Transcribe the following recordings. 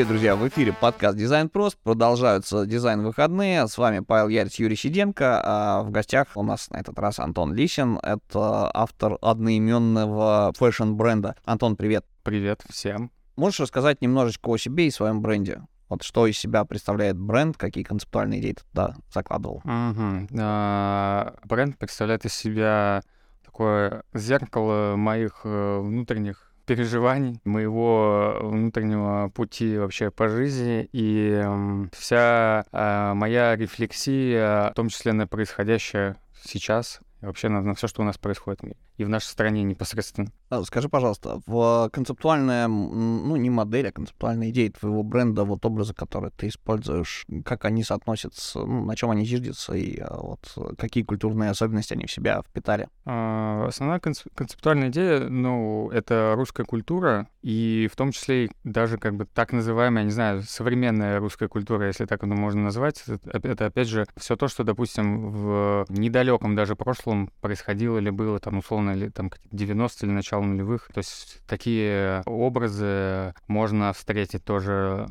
Привет, друзья! В эфире подкаст «Дизайн прост». Продолжаются дизайн-выходные. С вами Павел Ярец, Юрий Сиденко. А в гостях у нас на этот раз Антон Лисин. Это автор одноименного fashion -бренда. Антон, привет! Привет всем! Можешь рассказать немножечко о себе и своем бренде? Вот что из себя представляет бренд, какие концептуальные идеи ты туда закладывал? А, бренд представляет из себя такое зеркало моих э, внутренних переживаний, моего внутреннего пути вообще по жизни, и вся э, моя рефлексия, в том числе на происходящее сейчас, вообще на, на все, что у нас происходит в мире и в нашей стране непосредственно. А, скажи, пожалуйста, в концептуальная, ну, не модель, а концептуальная идея твоего бренда, вот образы, которые ты используешь, как они соотносятся, ну, на чем они зиждятся, и а, вот какие культурные особенности они в себя впитали? А, основная концептуальная идея, ну, это русская культура, и в том числе даже как бы так называемая, не знаю, современная русская культура, если так это можно назвать, это, это опять же все то, что, допустим, в недалеком даже прошлом происходило или было там условно или там 90 или начало нулевых. То есть такие образы можно встретить тоже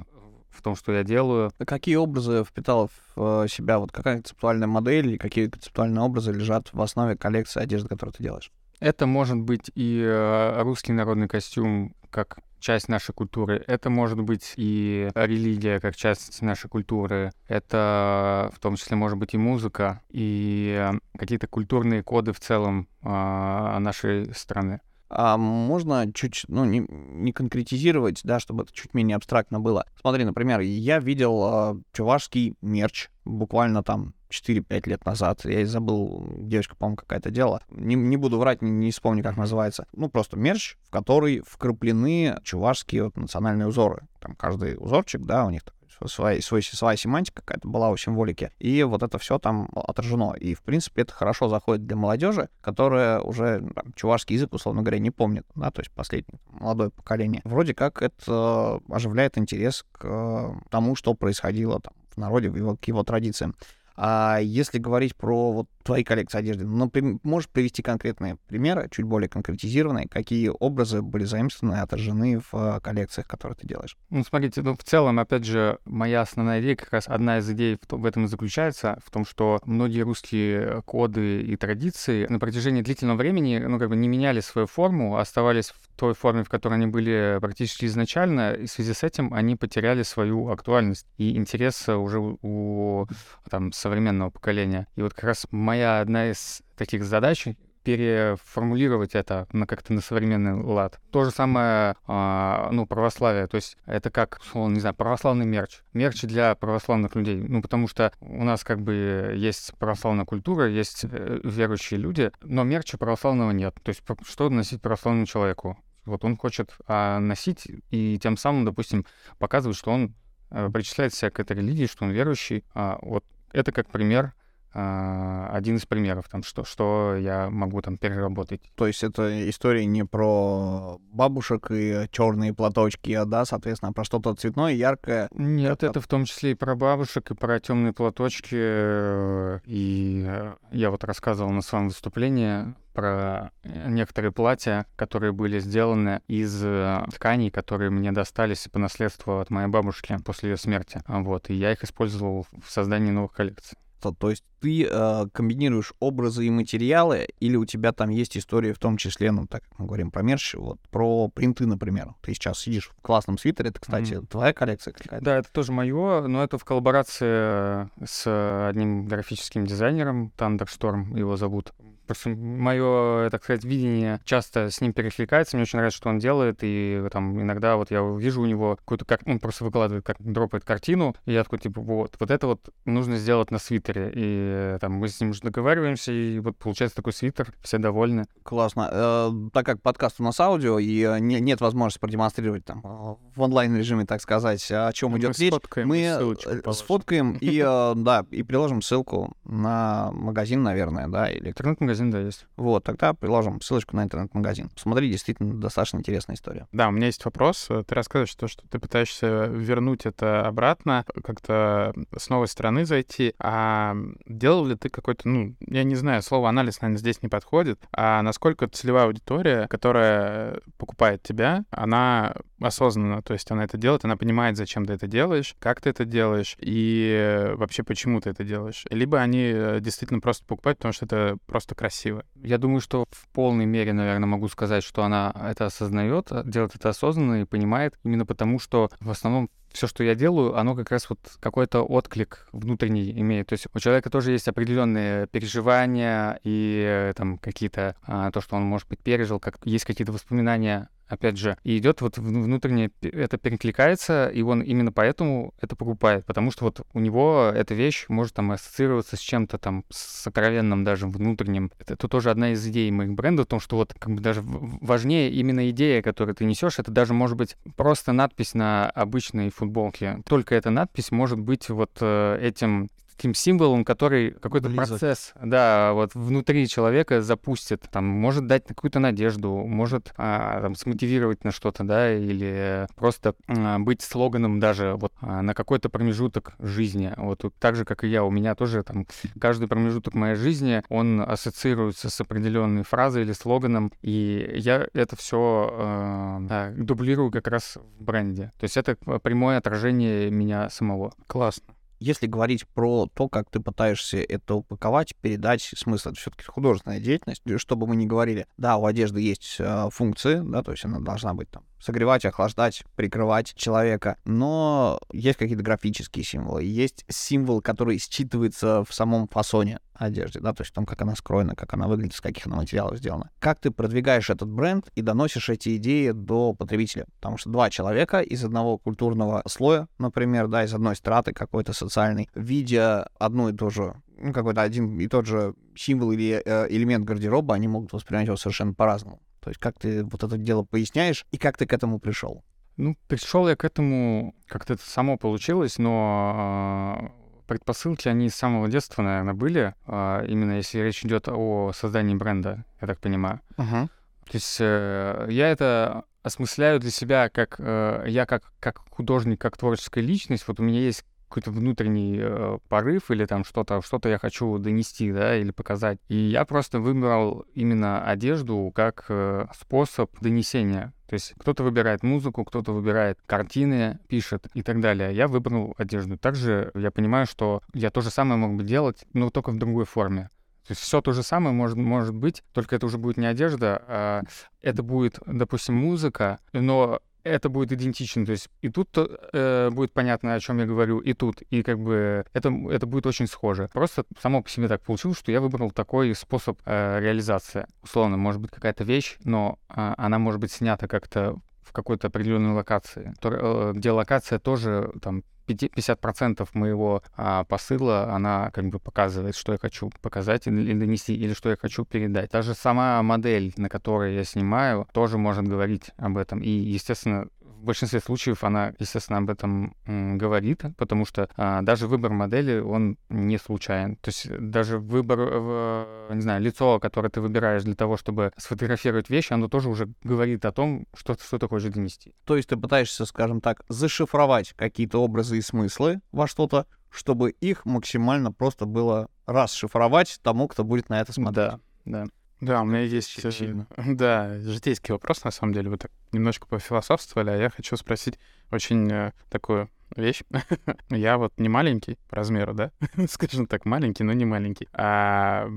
в том, что я делаю. Какие образы впитала в э, себя, вот какая концептуальная модель или какие концептуальные образы лежат в основе коллекции одежды, которую ты делаешь? Это может быть и э, русский народный костюм, как часть нашей культуры. Это может быть и религия как часть нашей культуры. Это в том числе может быть и музыка, и э, какие-то культурные коды в целом а, нашей страны. А можно чуть, ну, не, не конкретизировать, да, чтобы это чуть менее абстрактно было. Смотри, например, я видел э, чувашский мерч буквально там 4-5 лет назад. Я забыл, девочка, по-моему, какая-то делала. Не, не буду врать, не, не вспомню, как называется. Ну, просто мерч, в который вкраплены чувашские вот национальные узоры. Там каждый узорчик, да, у них своя, своя, своя семантика какая-то была у символики. И вот это все там отражено. И, в принципе, это хорошо заходит для молодежи, которая уже там, чувашский язык, условно говоря, не помнит, да, то есть последнее молодое поколение. Вроде как это оживляет интерес к тому, что происходило там в народе, его, к его традициям. А если говорить про вот твои коллекции одежды, ну, можешь привести конкретные примеры, чуть более конкретизированные, какие образы были заимствованы и отражены в а, коллекциях, которые ты делаешь? Ну, смотрите, ну, в целом, опять же, моя основная идея, как раз одна из идей в, в этом и заключается, в том, что многие русские коды и традиции на протяжении длительного времени, ну, как бы не меняли свою форму, а оставались в той форме, в которой они были практически изначально, и в связи с этим они потеряли свою актуальность и интерес уже у там, современного поколения. И вот как раз моя одна из таких задач переформулировать это на как-то на современный лад. То же самое, а, ну, православие, то есть это как, условно, не знаю, православный мерч. Мерч для православных людей, ну, потому что у нас как бы есть православная культура, есть э, верующие люди, но мерча православного нет. То есть что носить православному человеку? Вот он хочет а, носить и тем самым, допустим, показывать, что он а, причисляет себя к этой религии, что он верующий. А, вот это как пример один из примеров, там, что, что я могу там переработать. То есть это история не про бабушек и черные платочки, а да, соответственно, про что-то цветное, яркое. Нет, это в том числе и про бабушек, и про темные платочки. Э, и э, я вот рассказывал на своем выступлении про некоторые платья, которые были сделаны из э, тканей, которые мне достались по наследству от моей бабушки после ее смерти. Вот, и я их использовал в создании новых коллекций. То есть ты э, комбинируешь образы и материалы, или у тебя там есть история в том числе, ну, так как мы говорим про мерч, вот, про принты, например. Ты сейчас сидишь в классном свитере, это, кстати, mm-hmm. твоя коллекция какая-то? Да, это тоже мое, но это в коллаборации с одним графическим дизайнером, Тандершторм его зовут. Просто мое, так сказать, видение часто с ним перекликается. Мне очень нравится, что он делает. И там иногда вот я вижу у него какую-то как он просто выкладывает, как дропает картину. И я такой, типа, вот, вот это вот нужно сделать на свитере. И там мы с ним уже договариваемся, и вот получается такой свитер, все довольны. Классно. Э, так как подкаст у нас аудио, и э, не, нет возможности продемонстрировать там э, в онлайн-режиме, так сказать, о чем идет речь. Сфоткаем мы э, сфоткаем и, да, и приложим ссылку на магазин, наверное, да, или интернет-магазин интернет-магазин, да, есть. Вот, тогда приложим ссылочку на интернет-магазин. Смотри, действительно, достаточно интересная история. Да, у меня есть вопрос. Ты рассказываешь то, что ты пытаешься вернуть это обратно, как-то с новой стороны зайти. А делал ли ты какой-то, ну, я не знаю, слово анализ, наверное, здесь не подходит, а насколько целевая аудитория, которая покупает тебя, она осознанно, то есть она это делает, она понимает, зачем ты это делаешь, как ты это делаешь и вообще почему ты это делаешь. Либо они э, действительно просто покупают, потому что это просто красиво. Я думаю, что в полной мере, наверное, могу сказать, что она это осознает, делает это осознанно и понимает, именно потому что в основном все, что я делаю, оно как раз вот какой-то отклик внутренний имеет. То есть у человека тоже есть определенные переживания и э, там какие-то а, то, что он, может быть, пережил, как есть какие-то воспоминания опять же, и идет вот внутренне, это перекликается, и он именно поэтому это покупает, потому что вот у него эта вещь может там ассоциироваться с чем-то там сокровенным даже внутренним. Это, это тоже одна из идей моих брендов, в том, что вот как бы даже важнее именно идея, которую ты несешь, это даже может быть просто надпись на обычной футболке. Только эта надпись может быть вот э, этим таким символом, который какой-то процесс, да, вот внутри человека запустит, там, может дать какую-то надежду, может а, там, смотивировать на что-то, да, или просто а, быть слоганом даже вот а, на какой-то промежуток жизни. Вот так же, как и я, у меня тоже там каждый промежуток моей жизни, он ассоциируется с определенной фразой или слоганом, и я это все э, да, дублирую как раз в бренде. То есть это прямое отражение меня самого. Классно. Если говорить про то, как ты пытаешься это упаковать, передать смысл, это все-таки художественная деятельность, чтобы мы не говорили, да, у одежды есть э, функции, да, то есть она должна быть там согревать, охлаждать, прикрывать человека. Но есть какие-то графические символы. Есть символ, который считывается в самом фасоне одежды, да, то есть в том, как она скроена, как она выглядит, из каких она материалов сделана. Как ты продвигаешь этот бренд и доносишь эти идеи до потребителя? Потому что два человека из одного культурного слоя, например, да, из одной страты какой-то социальной, видя одну и ту же ну, какой-то один и тот же символ или э, элемент гардероба, они могут воспринимать его совершенно по-разному. То есть как ты вот это дело поясняешь и как ты к этому пришел? Ну, пришел я к этому, как-то это само получилось, но э, предпосылки, они с самого детства, наверное, были, э, именно если речь идет о создании бренда, я так понимаю. Uh-huh. То есть э, я это осмысляю для себя как э, я как, как художник, как творческая личность. Вот у меня есть какой-то внутренний э, порыв или там что-то, что-то я хочу донести, да, или показать. И я просто выбрал именно одежду как э, способ донесения. То есть кто-то выбирает музыку, кто-то выбирает картины, пишет и так далее. Я выбрал одежду. Также я понимаю, что я то же самое мог бы делать, но только в другой форме. То есть все то же самое может, может быть, только это уже будет не одежда, а это будет, допустим, музыка, но это будет идентично. То есть и тут э, будет понятно, о чем я говорю, и тут. И как бы это, это будет очень схоже. Просто само по себе так получилось, что я выбрал такой способ э, реализации. Условно, может быть какая-то вещь, но э, она может быть снята как-то в какой-то определенной локации, э, где локация тоже там 50% моего а, посыла, она как бы показывает, что я хочу показать или донести, или что я хочу передать. Даже сама модель, на которой я снимаю, тоже может говорить об этом. И, естественно, в большинстве случаев она, естественно, об этом говорит, потому что а, даже выбор модели, он не случайен. То есть даже выбор, в, не знаю, лицо, которое ты выбираешь для того, чтобы сфотографировать вещи, оно тоже уже говорит о том, что, что ты хочешь донести. То есть ты пытаешься, скажем так, зашифровать какие-то образы и смыслы во что-то, чтобы их максимально просто было расшифровать тому, кто будет на это смотреть. Да, да. Да, у меня есть, э, да, житейский вопрос, на самом деле. Вы так немножко пофилософствовали, а я хочу спросить очень э, такую вещь. я вот не маленький по размеру, да? Скажем так, маленький, но не маленький. А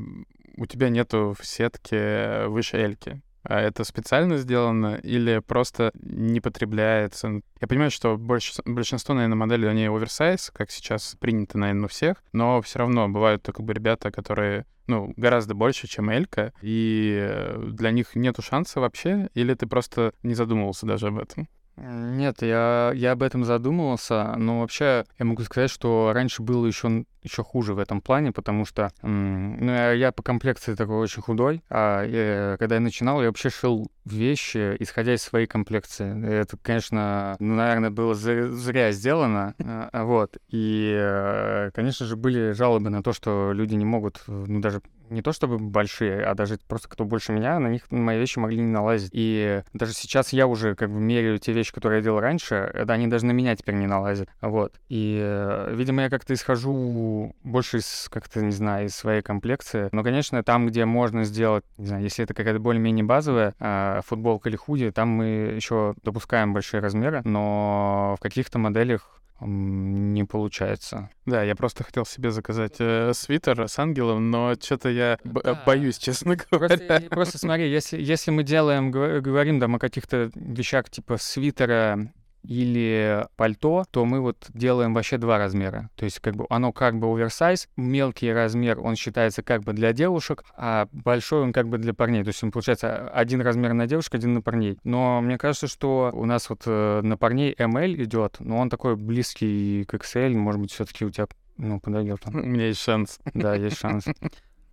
у тебя нету в сетке выше эльки. А это специально сделано или просто не потребляется? Я понимаю, что больше, большинство, наверное, моделей, они оверсайз, как сейчас принято, наверное, у всех, но все равно бывают как бы ребята, которые, ну, гораздо больше, чем Элька, и э, для них нету шанса вообще, или ты просто не задумывался даже об этом? Нет, я, я об этом задумывался, но вообще я могу сказать, что раньше было еще, еще хуже в этом плане, потому что ну, я, я по комплекции такой очень худой, а я, когда я начинал, я вообще шил вещи, исходя из своей комплекции. Это, конечно, ну, наверное, было зря сделано, а, вот. И, э, конечно же, были жалобы на то, что люди не могут, ну, даже не то чтобы большие, а даже просто кто больше меня, на них мои вещи могли не налазить. И даже сейчас я уже как бы меряю те вещи, которые я делал раньше, это они даже на меня теперь не налазят. Вот. И, э, видимо, я как-то исхожу больше из, как-то, не знаю, из своей комплекции. Но, конечно, там, где можно сделать, не знаю, если это какая-то более-менее базовая э, футболка или худи, там мы еще допускаем большие размеры, но в каких-то моделях не получается. Да, я просто хотел себе заказать э, свитер с ангелом, но что-то я да. боюсь, честно говоря. Просто, просто смотри, если, если мы делаем, говорим там о каких-то вещах типа свитера или пальто, то мы вот делаем вообще два размера. То есть как бы оно как бы оверсайз, мелкий размер он считается как бы для девушек, а большой он как бы для парней. То есть он получается один размер на девушек, один на парней. Но мне кажется, что у нас вот э, на парней ML идет, но он такой близкий к XL, может быть, все-таки у тебя ну, подойдет. У меня есть шанс. Да, есть шанс.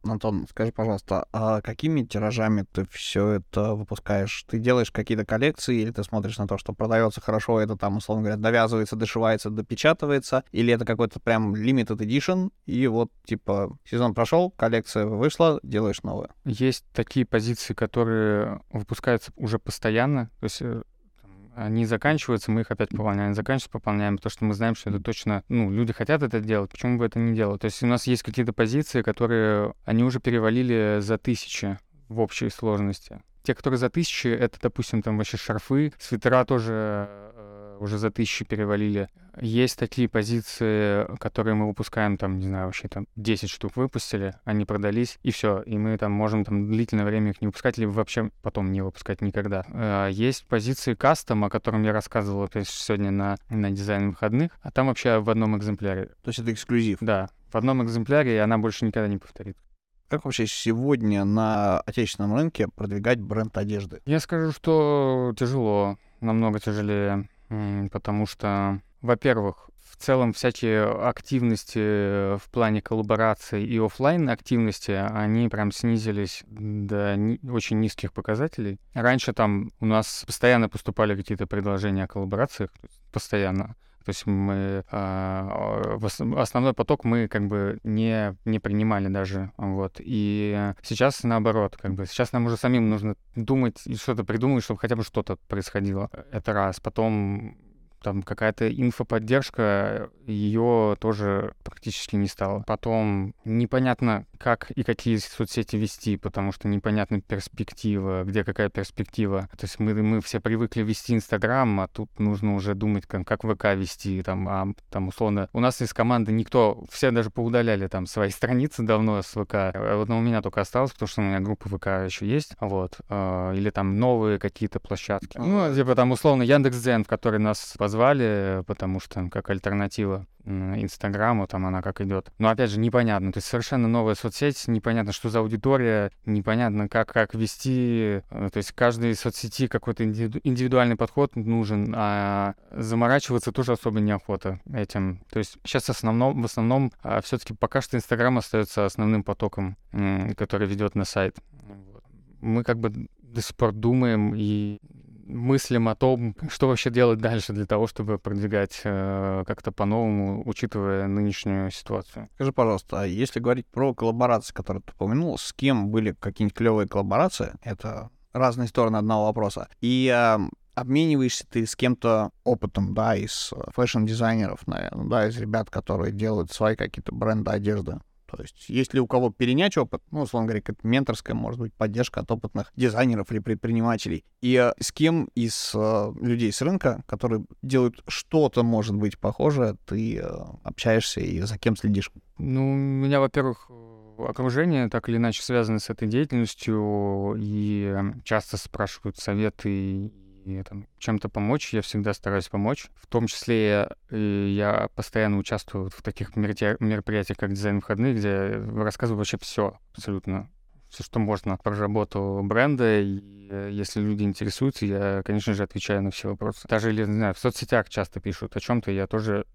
Антон, скажи, пожалуйста, а какими тиражами ты все это выпускаешь? Ты делаешь какие-то коллекции, или ты смотришь на то, что продается хорошо, это там, условно говоря, довязывается, дошивается, допечатывается, или это какой-то прям limited edition, и вот, типа, сезон прошел, коллекция вышла, делаешь новую? Есть такие позиции, которые выпускаются уже постоянно, то есть э, они заканчиваются, мы их опять пополняем, заканчиваются, пополняем, потому что мы знаем, что это точно, ну, люди хотят это делать, почему бы это не делать? То есть у нас есть какие-то позиции, которые, они уже перевалили за тысячи в общей сложности. Те, которые за тысячи, это, допустим, там вообще шарфы, свитера тоже э, уже за тысячи перевалили. Есть такие позиции, которые мы выпускаем, там, не знаю, вообще там 10 штук выпустили, они продались, и все. И мы там можем там длительное время их не выпускать, либо вообще потом не выпускать никогда. Э, есть позиции кастом, о котором я рассказывал опять сегодня на, на дизайн выходных, а там вообще в одном экземпляре. То есть это эксклюзив? Да, в одном экземпляре, и она больше никогда не повторит. Как вообще сегодня на отечественном рынке продвигать бренд одежды? Я скажу, что тяжело, намного тяжелее, потому что во-первых, в целом всякие активности в плане коллаборации и офлайн активности, они прям снизились до ни- очень низких показателей. Раньше там у нас постоянно поступали какие-то предложения о коллаборациях, постоянно. То есть мы э, основной поток мы как бы не, не принимали даже. Вот. И сейчас наоборот, как бы сейчас нам уже самим нужно думать и что-то придумать, чтобы хотя бы что-то происходило. Это раз. Потом там какая-то инфоподдержка, ее тоже практически не стало. Потом непонятно, как и какие соцсети вести, потому что непонятна перспектива, где какая перспектива. То есть мы, мы все привыкли вести Инстаграм, а тут нужно уже думать, как, как ВК вести, там, а, там, условно, у нас из команды никто, все даже поудаляли там свои страницы давно с ВК. А вот у меня только осталось, потому что у меня группа ВК еще есть, вот, э, или там новые какие-то площадки. Ну, типа там, условно, Яндекс.Дзен, в который нас позвали, потому что как альтернатива Инстаграму, там она как идет. Но опять же, непонятно. То есть совершенно новая соцсеть, непонятно, что за аудитория, непонятно, как, как вести. Э, то есть каждой соцсети какой-то индивидуальный подход нужен, а заморачиваться тоже особо неохота этим. То есть сейчас основном, в основном а, все-таки пока что Инстаграм остается основным потоком, который ведет на сайт. Мы как бы до сих пор думаем и мыслим о том, что вообще делать дальше для того, чтобы продвигать э, как-то по-новому, учитывая нынешнюю ситуацию. Скажи, пожалуйста, а если говорить про коллаборации, которые ты упомянул, с кем были какие-нибудь клевые коллаборации? Это разные стороны одного вопроса. И э, обмениваешься ты с кем-то опытом, да, из э, фэшн-дизайнеров, наверное, да, из ребят, которые делают свои какие-то бренды одежды. То есть, если у кого перенять опыт, ну, условно говоря, как менторская, может быть, поддержка от опытных дизайнеров или предпринимателей, и э, с кем из э, людей с рынка, которые делают что-то, может быть, похожее, ты э, общаешься и за кем следишь? Ну, у меня, во-первых, окружение так или иначе связано с этой деятельностью, и часто спрашивают советы и там, чем-то помочь, я всегда стараюсь помочь. В том числе я постоянно участвую в таких мероприятиях, как дизайн выходных, где рассказываю вообще все абсолютно все, что можно про работу бренда. И э, если люди интересуются, я, конечно же, отвечаю на все вопросы. Даже, не знаю, в соцсетях часто пишут о чем-то, я тоже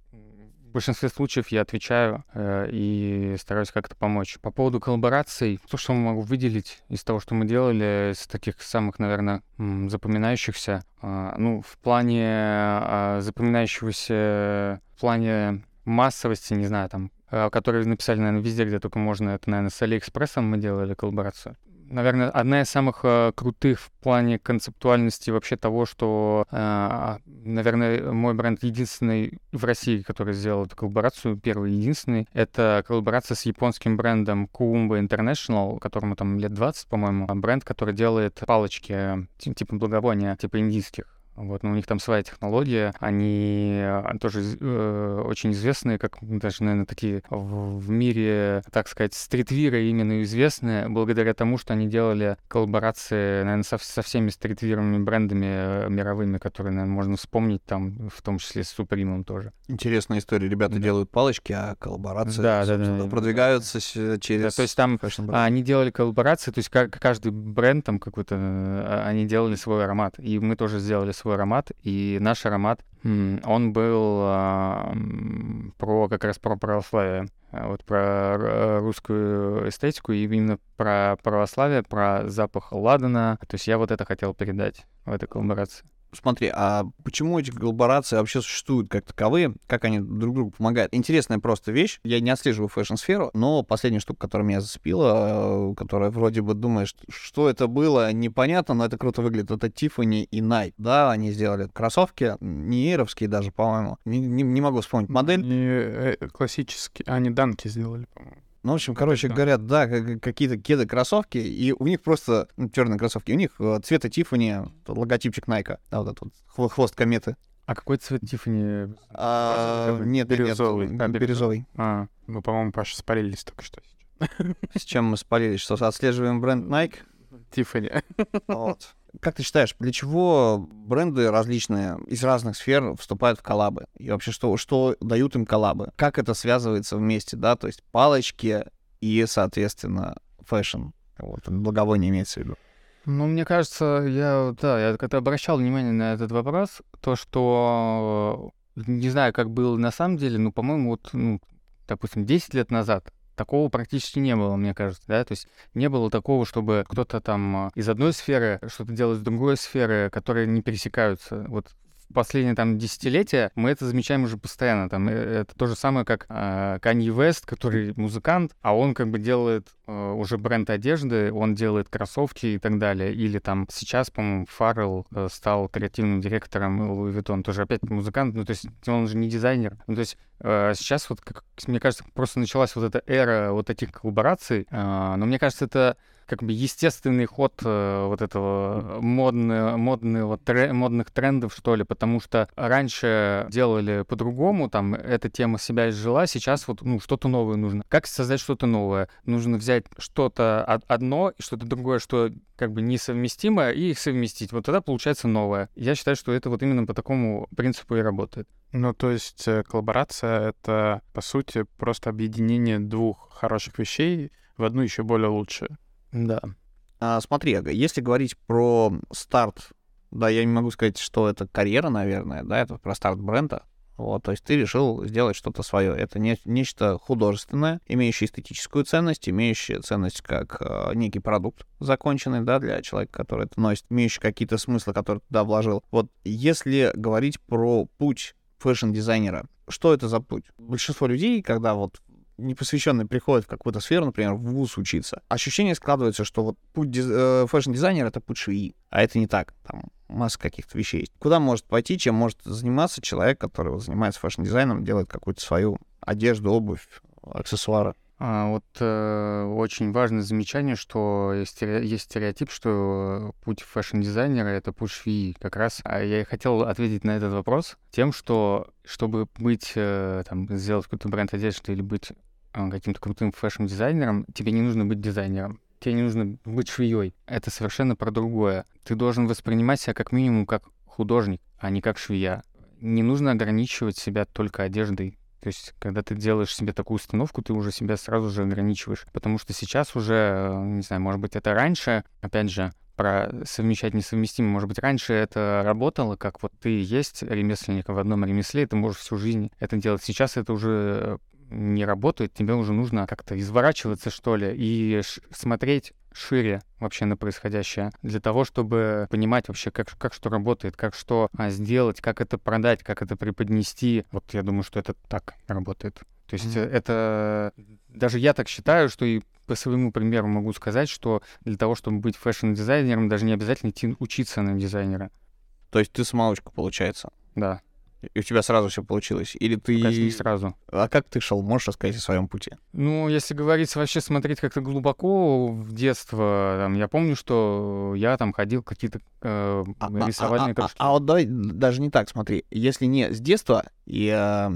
большинстве случаев я отвечаю э, и стараюсь как-то помочь. По поводу коллабораций, то, что могу выделить из того, что мы делали, из таких самых, наверное, запоминающихся, э, ну, в плане э, запоминающегося, в плане массовости, не знаю, там, э, которые написали, наверное, везде, где только можно. Это, наверное, с Алиэкспрессом мы делали коллаборацию наверное, одна из самых э, крутых в плане концептуальности вообще того, что, э, наверное, мой бренд единственный в России, который сделал эту коллаборацию, первый единственный, это коллаборация с японским брендом Kuumba International, которому там лет 20, по-моему, бренд, который делает палочки э, типа благовония, типа индийских. Вот, но у них там своя технология, они а, тоже э, очень известные, как даже, наверное, такие в, в мире, так сказать, стритвиры именно известные, благодаря тому, что они делали коллаборации, наверное, со, со всеми стритвировыми брендами э, мировыми, которые, наверное, можно вспомнить, там, в том числе с Супримом тоже. Интересная история. Ребята да. делают палочки, а коллаборации да, да, да, продвигаются да. через... Да, то есть там они делали коллаборации, то есть каждый бренд там какой-то, э, они делали свой аромат, и мы тоже сделали свой свой аромат, и наш аромат, он был а, про как раз про православие, а, вот про русскую эстетику, и именно про православие, про запах ладана. То есть я вот это хотел передать в этой коллаборации смотри, а почему эти коллаборации вообще существуют как таковые, как они друг другу помогают? Интересная просто вещь. Я не отслеживаю фэшн-сферу, но последняя штука, которая меня зацепила, э, которая вроде бы думаешь, что это было, непонятно, но это круто выглядит. Это Tiffany и Nike. Да, они сделали кроссовки, не эровские даже, по-моему. Не, не, не могу вспомнить модель. Не э, классические, они данки сделали, по-моему. Ну, в общем, короче да. говорят, да, какие-то кеды кроссовки, и у них просто ну, черные кроссовки, у них э, цвета Тиффани, логотипчик Найка, да, вот этот вот хвост кометы. А какой цвет Тиффани? А, нет, бирюзовый. Нет, а, бирюзовый. А, мы, по-моему, Паша, спалились только что. С чем мы спалились? Что отслеживаем бренд Nike? Тиффани. Вот. Как ты считаешь, для чего бренды различные из разных сфер вступают в коллабы? И вообще, что, что дают им коллабы? Как это связывается вместе, да? То есть палочки и, соответственно, фэшн. Вот, благовоние имеется в виду. Ну, мне кажется, я, да, я когда обращал внимание на этот вопрос, то, что не знаю, как было на самом деле, но, по-моему, вот, ну, допустим, 10 лет назад Такого практически не было, мне кажется, да, то есть не было такого, чтобы кто-то там а, из одной сферы что-то делает с другой сферы, которые не пересекаются. Вот последние там десятилетия мы это замечаем уже постоянно. Там, э, это то же самое, как э, Канье Вест, который музыкант, а он как бы делает э, уже бренд одежды, он делает кроссовки и так далее. Или там сейчас, по-моему, Фаррелл э, стал креативным директором Louis Vuitton, тоже опять музыкант, ну то есть он же не дизайнер. Ну то есть э, сейчас вот, как, мне кажется, просто началась вот эта эра вот этих коллабораций, э, но мне кажется, это как бы естественный ход э, вот этого модного, модного, тре, модных трендов, что ли, потому что раньше делали по-другому, там эта тема себя изжила, сейчас вот ну, что-то новое нужно. Как создать что-то новое? Нужно взять что-то одно и что-то другое, что как бы несовместимое, и их совместить. Вот тогда получается новое. Я считаю, что это вот именно по такому принципу и работает. Ну, то есть э, коллаборация — это, по сути, просто объединение двух хороших вещей в одну еще более лучшую. Да. А, смотри, если говорить про старт, да, я не могу сказать, что это карьера, наверное, да, это про старт бренда. Вот, то есть ты решил сделать что-то свое. Это не, нечто художественное, имеющее эстетическую ценность, имеющее ценность как э, некий продукт законченный, да, для человека, который это носит, имеющий какие-то смыслы, которые туда вложил. Вот если говорить про путь фэшн-дизайнера, что это за путь? Большинство людей, когда вот непосвященный приходит в какую-то сферу, например, в ВУЗ учиться, ощущение складывается, что вот путь диз... э, фэшн-дизайнера — это путь швеи, а это не так. Там масса каких-то вещей. Куда может пойти, чем может заниматься человек, который вот, занимается фэшн-дизайном, делает какую-то свою одежду, обувь, аксессуары? А, вот э, очень важное замечание, что есть, есть стереотип, что путь фэшн-дизайнера — это путь швеи. Как раз а я и хотел ответить на этот вопрос тем, что чтобы быть, э, там, сделать какой-то бренд одежды или быть э, каким-то крутым фэшн-дизайнером, тебе не нужно быть дизайнером. Тебе не нужно быть швеей. Это совершенно про другое. Ты должен воспринимать себя как минимум как художник, а не как швея. Не нужно ограничивать себя только одеждой то есть, когда ты делаешь себе такую установку, ты уже себя сразу же ограничиваешь. Потому что сейчас уже, э, не знаю, может быть, это раньше, опять же, про совмещать несовместимое. Может быть, раньше это работало, как вот ты есть ремесленник в одном ремесле, и ты можешь всю жизнь это делать. Сейчас это уже не работает, тебе уже нужно как-то изворачиваться, что ли, и смотреть шире вообще на происходящее, для того, чтобы понимать вообще, как, как что работает, как что а, сделать, как это продать, как это преподнести. Вот я думаю, что это так работает. То То есть mm-hmm. это даже я так считаю, что и по своему примеру могу сказать, что для того, чтобы быть фэшн-дизайнером, даже не обязательно идти учиться на дизайнера. То есть ты самоучка, получается? Да. И у тебя сразу все получилось? Или ты... Пока не сразу. А как ты шел? Можешь рассказать о своем пути? Ну, если говорить вообще, смотреть как-то глубоко в детство, там, я помню, что я там ходил какие-то э, а, рисовальные а, а, а, а вот давай даже не так смотри. Если не с детства, и э,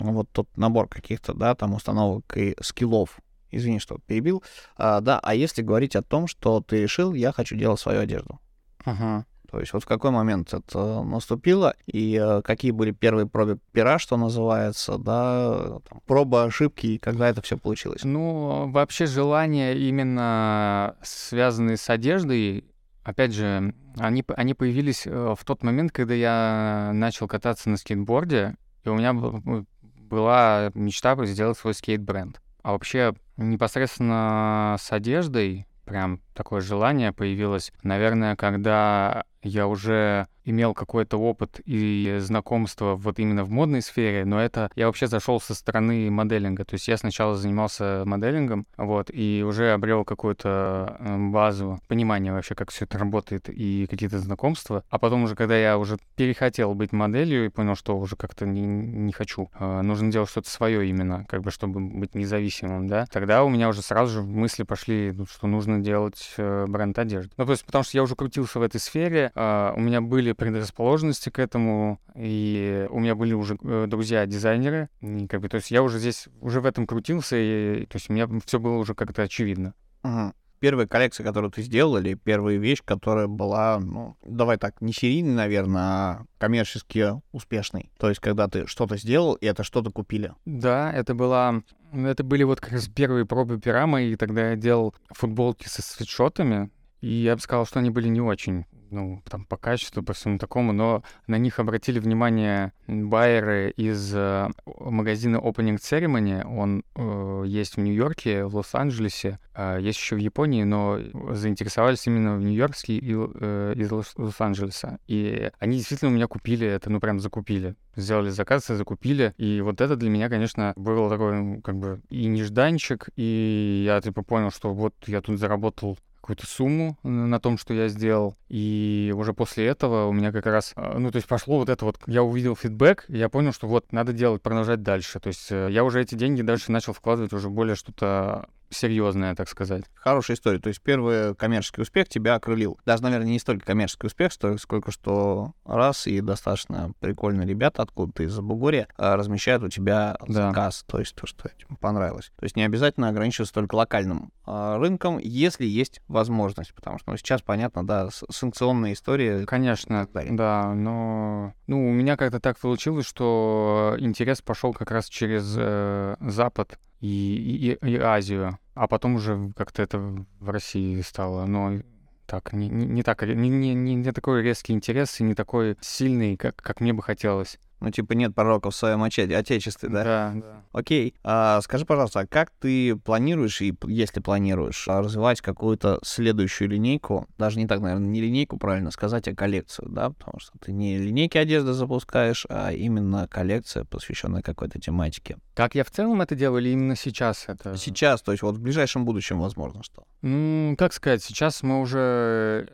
вот тот набор каких-то, да, там установок и скиллов, извини, что перебил, а, да, а если говорить о том, что ты решил, я хочу делать свою одежду. Ага. То есть вот в какой момент это наступило, и э, какие были первые пробы пера, что называется, да, там, проба ошибки, и когда это все получилось? Ну, вообще желания именно связанные с одеждой, опять же, они, они появились э, в тот момент, когда я начал кататься на скейтборде, и у меня была мечта сделать свой скейт-бренд. А вообще непосредственно с одеждой прям такое желание появилось, наверное, когда я уже имел какой-то опыт и знакомство вот именно в модной сфере, но это я вообще зашел со стороны моделинга. То есть я сначала занимался моделингом, вот, и уже обрел какую-то эм, базу понимания вообще, как все это работает и какие-то знакомства. А потом уже, когда я уже перехотел быть моделью и понял, что уже как-то не, не хочу, э, нужно делать что-то свое именно, как бы, чтобы быть независимым, да, тогда у меня уже сразу же мысли пошли, ну, что нужно делать э, бренд одежды. Ну, то есть потому что я уже крутился в этой сфере, э, у меня были предрасположенности к этому, и у меня были уже э, друзья-дизайнеры, и как бы, то есть я уже здесь, уже в этом крутился, и то есть у меня все было уже как-то очевидно. Угу. Первая коллекция, которую ты сделал, или первая вещь, которая была, ну, давай так, не серийной, наверное, а коммерчески успешной. То есть, когда ты что-то сделал, и это что-то купили. Да, это была... Это были вот как раз первые пробы пера мои, тогда я делал футболки со свитшотами, и я бы сказал, что они были не очень ну, там, по качеству, по всему такому, но на них обратили внимание байеры из э, магазина Opening Ceremony. Он э, есть в Нью-Йорке, в Лос-Анджелесе, э, есть еще в Японии, но заинтересовались именно в Нью-Йорке и э, из Лос-Анджелеса. И они действительно у меня купили это, ну, прям закупили. Сделали заказ и закупили. И вот это для меня, конечно, был такой, как бы, и нежданчик, и я, типа, понял, что вот я тут заработал какую-то сумму на том, что я сделал. И уже после этого у меня как раз, а, ну, то есть пошло вот это вот, я увидел фидбэк, и я понял, что вот надо делать, продолжать дальше. То есть э, я уже эти деньги дальше начал вкладывать уже более что-то серьезная, так сказать. Хорошая история. То есть первый коммерческий успех тебя окрылил. Даже, наверное, не столько коммерческий успех, сколько что раз и достаточно прикольные ребята откуда-то из-за Бугорья а, размещают у тебя да. заказ. То есть то, что тебе понравилось. То есть не обязательно ограничиваться только локальным а, рынком, если есть возможность. Потому что ну, сейчас, понятно, да, санкционные истории. Конечно, да, но ну, у меня как-то так получилось, что интерес пошел как раз через э, Запад и, и, и Азию, а потом уже как-то это в России стало, но так, не, не, не так, не, не, не такой резкий интерес и не такой сильный, как, как мне бы хотелось. Ну, типа, нет пророка в своем отечестве, да? Да, да. Окей. А, скажи, пожалуйста, а как ты планируешь, и если планируешь, развивать какую-то следующую линейку, даже не так, наверное, не линейку, правильно сказать, а коллекцию, да? Потому что ты не линейки одежды запускаешь, а именно коллекция, посвященная какой-то тематике. Как я в целом это делаю или именно сейчас это? Сейчас, то есть вот в ближайшем будущем, возможно, что? Ну, как сказать, сейчас мы уже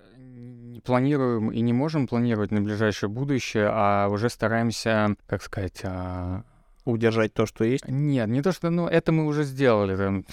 планируем и не можем планировать на ближайшее будущее, а уже стараемся, как сказать, а... удержать то, что есть? Нет, не то, что, ну, это мы уже сделали. Там,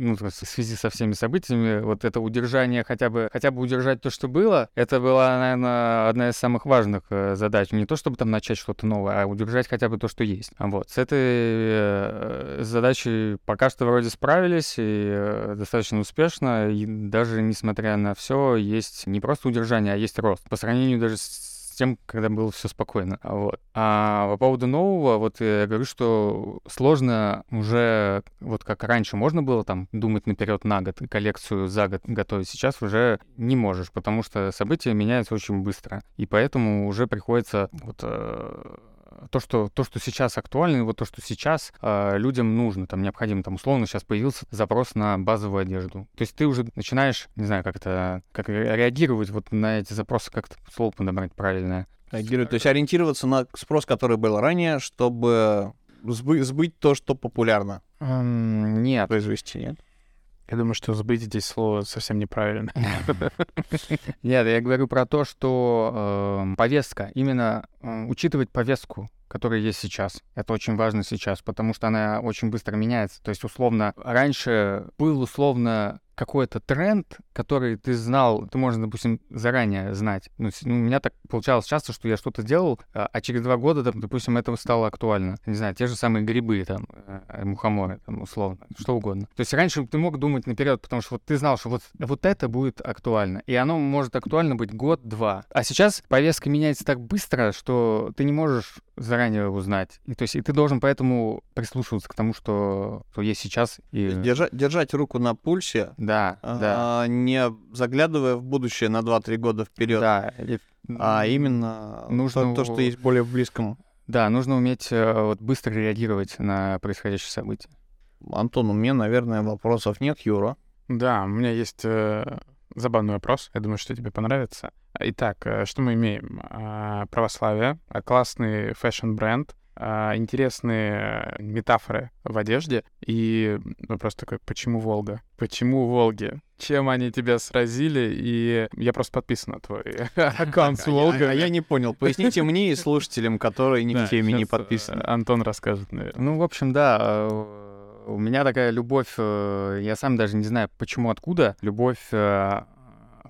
ну, в связи со всеми событиями, вот это удержание, хотя бы, хотя бы удержать то, что было, это была, наверное, одна из самых важных э, задач. Не то, чтобы там начать что-то новое, а удержать хотя бы то, что есть. Вот. С этой э, задачей пока что вроде справились, и э, достаточно успешно, и даже несмотря на все, есть не просто удержание, а есть рост. По сравнению даже с тем, когда было все спокойно. Вот. А по поводу нового, вот я говорю, что сложно уже, вот как раньше можно было там думать наперед на год, коллекцию за год готовить, сейчас уже не можешь, потому что события меняются очень быстро. И поэтому уже приходится вот э, то, что, то, что сейчас актуально, вот то, что сейчас э, людям нужно, там необходимо, там условно сейчас появился запрос на базовую одежду. То есть ты уже начинаешь, не знаю, как это, как реагировать вот на эти запросы, как-то слово подобрать правильное. Реагировать, то есть ориентироваться на спрос, который был ранее, чтобы сбы- сбыть то, что популярно. Эм, Нет. Произвести, нет? Я думаю, что сбыть здесь слово совсем неправильно. Нет, я говорю про то, что э, повестка, именно э, учитывать повестку, которая есть сейчас. Это очень важно сейчас, потому что она очень быстро меняется. То есть, условно, раньше был условно какой-то тренд, который ты знал, ты можешь, допустим, заранее знать. Ну, ну, у меня так получалось часто, что я что-то делал, а а через два года, там, допустим, это стало актуально. Не знаю, те же самые грибы, там, э, мухоморы, там, условно, что угодно. То есть раньше ты мог думать наперед, потому что вот ты знал, что вот, вот это будет актуально. И оно может актуально быть год-два. А сейчас повестка меняется так быстро, что ты не можешь заранее узнать. И, то есть и ты должен поэтому прислушиваться к тому, что, что есть сейчас. И... Держать, держать руку на пульсе, Да, да. а, не заглядывая в будущее на 2-3 года вперед, Да, и- а именно Нужно то, то, что есть более в близком. Да, нужно уметь э, вот быстро реагировать на происходящие события. Антон, у меня, наверное, вопросов нет, Юра. Да, у меня есть э, забавный вопрос. Я думаю, что тебе понравится. Итак, э, что мы имеем? А, Православие, а, классный фэшн-бренд, а, интересные э, метафоры в одежде. И вопрос такой, почему Волга? Почему Волги? Чем они тебя сразили? И я просто подписан на твой аккаунт с А я- Волгой. а я не понял. Поясните мне и слушателям, которые ни к теме не э, подписаны. Антон расскажет, наверное. Ну, в общем, да, у меня такая любовь, э, я сам даже не знаю, почему, откуда, любовь э,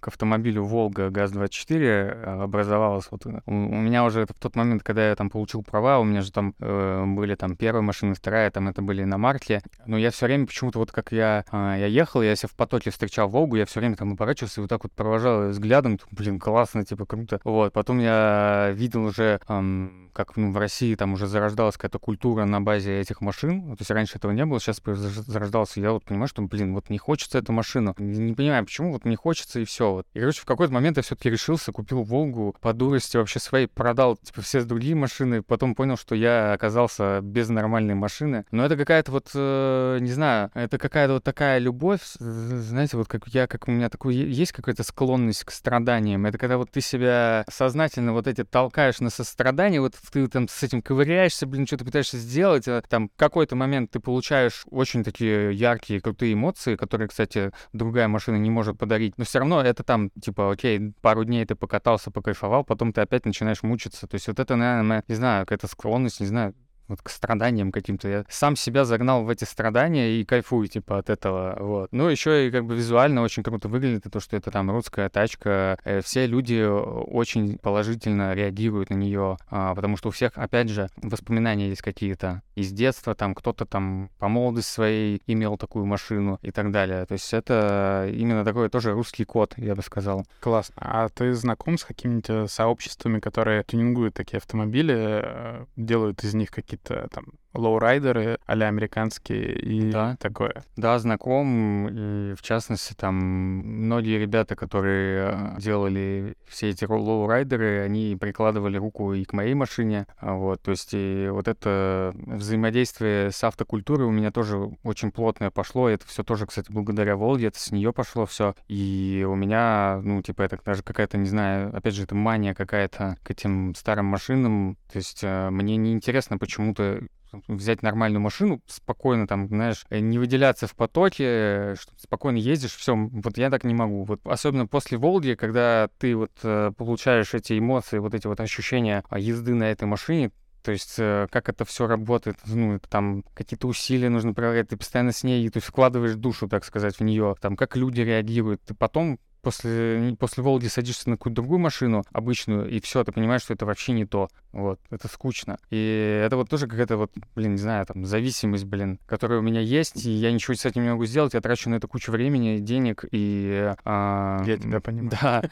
к автомобилю Волга ГАЗ-24 э, образовалась. Вот у меня уже в тот момент, когда я там получил права, у меня же там э, были там первая машина, вторая, там это были иномарки. Но я все время почему-то вот как я, э, я ехал, я себя в потоке встречал Волгу, я все время там оборачивался и вот так вот провожал взглядом, блин, классно, типа круто. Вот, потом я видел уже, эм, как ну, в России там уже зарождалась какая-то культура на базе этих машин. То есть раньше этого не было, сейчас зарождался. Я вот понимаю, что, блин, вот не хочется эту машину. Не, не понимаю, почему, вот не хочется и все. Вот. И, короче, в какой-то момент я все-таки решился, купил Волгу по дурости вообще своей, продал, типа, все другие машины, потом понял, что я оказался без нормальной машины. Но это какая-то вот, э, не знаю, это какая-то вот такая любовь, знаете, вот как я, как у меня такой, есть какая-то склонность к страданиям. Это когда вот ты себя сознательно вот эти толкаешь на сострадание, вот ты там с этим ковыряешься, блин, что-то пытаешься сделать, а там в какой-то момент ты получаешь очень такие яркие, крутые эмоции, которые, кстати, другая машина не может подарить, но все равно это там, типа, окей, пару дней ты покатался, покайфовал, потом ты опять начинаешь мучиться. То есть вот это, наверное, моя, не знаю, какая-то склонность, не знаю, вот к страданиям каким-то. Я сам себя загнал в эти страдания и кайфую, типа, от этого, вот. Ну, еще и как бы визуально очень круто выглядит, то, что это там русская тачка. Э, Все люди э, очень положительно реагируют на нее, а, потому что у всех, опять же, воспоминания есть какие-то из детства, там кто-то там по молодости своей имел такую машину и так далее. То есть это именно такой тоже русский код, я бы сказал. Классно. А ты знаком с какими-нибудь сообществами, которые тюнингуют такие автомобили, э, делают из них какие-то там лоурайдеры а американские и Да. такое? Да, знаком, и в частности, там многие ребята, которые э, делали все эти лоурайдеры, они прикладывали руку и к моей машине, а вот, то есть и вот это взаимодействие с автокультурой у меня тоже очень плотное пошло, это все тоже, кстати, благодаря Волге, это с нее пошло все, и у меня, ну, типа, это даже какая-то, не знаю, опять же, это мания какая-то к этим старым машинам, то есть э, мне неинтересно почему-то взять нормальную машину, спокойно там, знаешь, э, не выделяться в потоке, э, спокойно ездишь, все, вот я так не могу. Вот особенно после Волги, когда ты вот э, получаешь эти эмоции, вот эти вот ощущения а, езды на этой машине, то есть как это все работает, ну, там какие-то усилия нужно проверять, ты постоянно с ней, то есть вкладываешь душу, так сказать, в нее, там, как люди реагируют, ты потом после, после Волги садишься на какую-то другую машину, обычную, и все, ты понимаешь, что это вообще не то. Вот, это скучно. И это вот тоже какая-то вот, блин, не знаю, там, зависимость, блин, которая у меня есть, и я ничего с этим не могу сделать, я трачу на это кучу времени, денег, и... а, Я тебя понимаю. Да.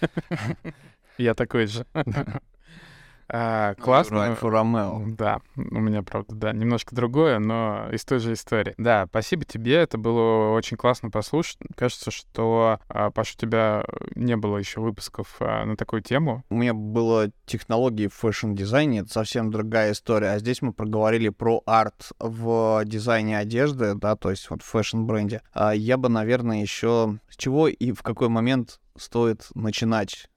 Я такой же. А, Классно. Alfa Romeo. Да, у меня, правда, да, немножко другое, но из той же истории. Да, спасибо тебе, это было очень классно послушать. Кажется, что, а, Паш, у тебя не было еще выпусков а, на такую тему. У меня было технологии в фэшн-дизайне, это совсем другая история. А здесь мы проговорили про арт в дизайне одежды, да, то есть вот в фэшн-бренде. А я бы, наверное, еще с чего и в какой момент стоит начинать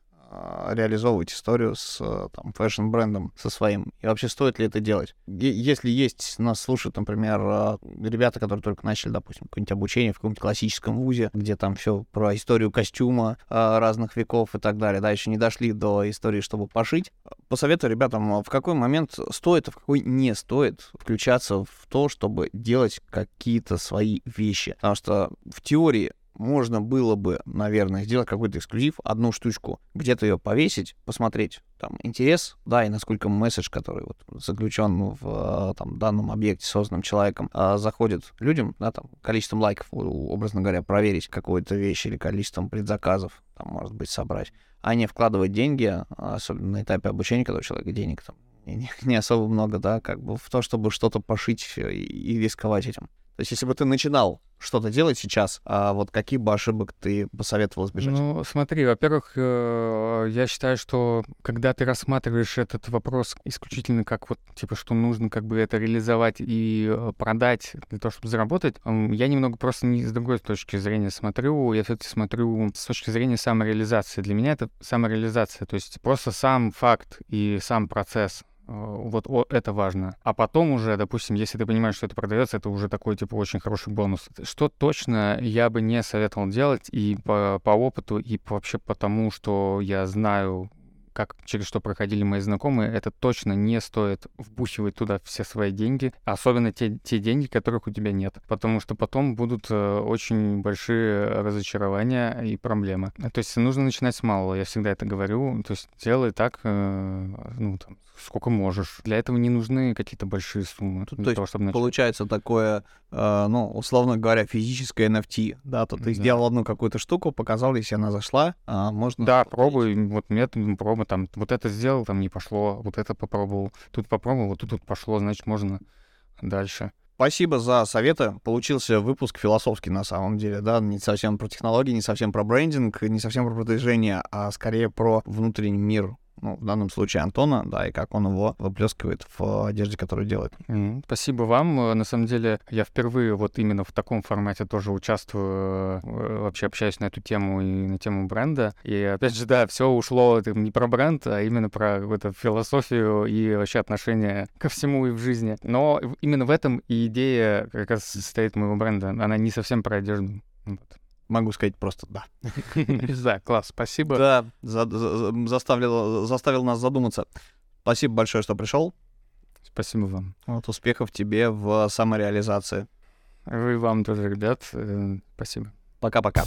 реализовывать историю с э, там, фэшн-брендом, со своим? И вообще стоит ли это делать? Если есть, нас слушают, например, э, ребята, которые только начали, допустим, какое-нибудь обучение в каком-нибудь классическом вузе, где там все про историю костюма разных веков и так далее, да, еще не дошли до истории, чтобы пошить. Посоветую ребятам, в какой момент стоит, а в какой не стоит включаться в то, чтобы делать какие-то свои вещи. Потому что в теории можно было бы, наверное, сделать какой-то эксклюзив, одну штучку, где-то ее повесить, посмотреть там интерес, да, и насколько месседж, который вот заключен в там, данном объекте, созданном человеком, а, заходит людям, да, там, количеством лайков, образно говоря, проверить какую-то вещь или количеством предзаказов, там, может быть, собрать, а не вкладывать деньги, особенно на этапе обучения, когда у человека денег там не, особо много, да, как бы в то, чтобы что-то пошить и, и рисковать этим. То есть, если бы ты начинал что-то делать сейчас, а вот какие бы ошибок ты посоветовал избежать? Ну, смотри, во-первых, э, я считаю, что когда ты рассматриваешь этот вопрос исключительно как вот, типа, что нужно как бы это реализовать и э, продать для того, чтобы заработать, я немного просто не с другой точки зрения смотрю, я все-таки смотрю с точки зрения самореализации. Для меня это самореализация, то есть просто сам факт и сам процесс Э, вот это важно. А потом уже, допустим, если ты понимаешь, что это продается, это уже такой, типа, очень хороший бонус. Что точно я бы не советовал делать и по, по опыту, и вообще потому, что я знаю как через что проходили мои знакомые, это точно не стоит вбухивать туда все свои деньги, особенно те, те деньги, которых у тебя нет, потому что потом будут э, очень большие разочарования и проблемы. То есть нужно начинать с малого, я всегда это говорю, то есть делай так, э, ну, там, сколько можешь. Для этого не нужны какие-то большие суммы. То есть того, чтобы начать. получается такое, э, ну, условно говоря, физическое NFT, да, то ты да. сделал одну какую-то штуку, показал, если она зашла, а можно... Да, пробуй, вот метод пробуй, там, вот это сделал, там не пошло, вот это попробовал, тут попробовал, вот тут, тут пошло, значит, можно дальше. Спасибо за советы. Получился выпуск философский на самом деле, да, не совсем про технологии, не совсем про брендинг, не совсем про продвижение, а скорее про внутренний мир ну, в данном случае Антона, да, и как он его выплескивает в одежде, которую делает. Mm, спасибо вам. Э, на самом деле, я впервые вот именно в таком формате тоже участвую, э, вообще общаюсь на эту тему и на тему бренда. И опять же, да, все ушло это не про бренд, а именно про эту философию и вообще отношение ко всему и в жизни. Но именно в этом и идея как раз состоит моего бренда. Она не совсем про одежду. Вот могу сказать просто да. Да, класс, спасибо. Да, за, за, заставил, заставил нас задуматься. Спасибо большое, что пришел. Спасибо вам. Вот успехов тебе в самореализации. Вы вам тоже, ребят. Э, спасибо. Пока-пока.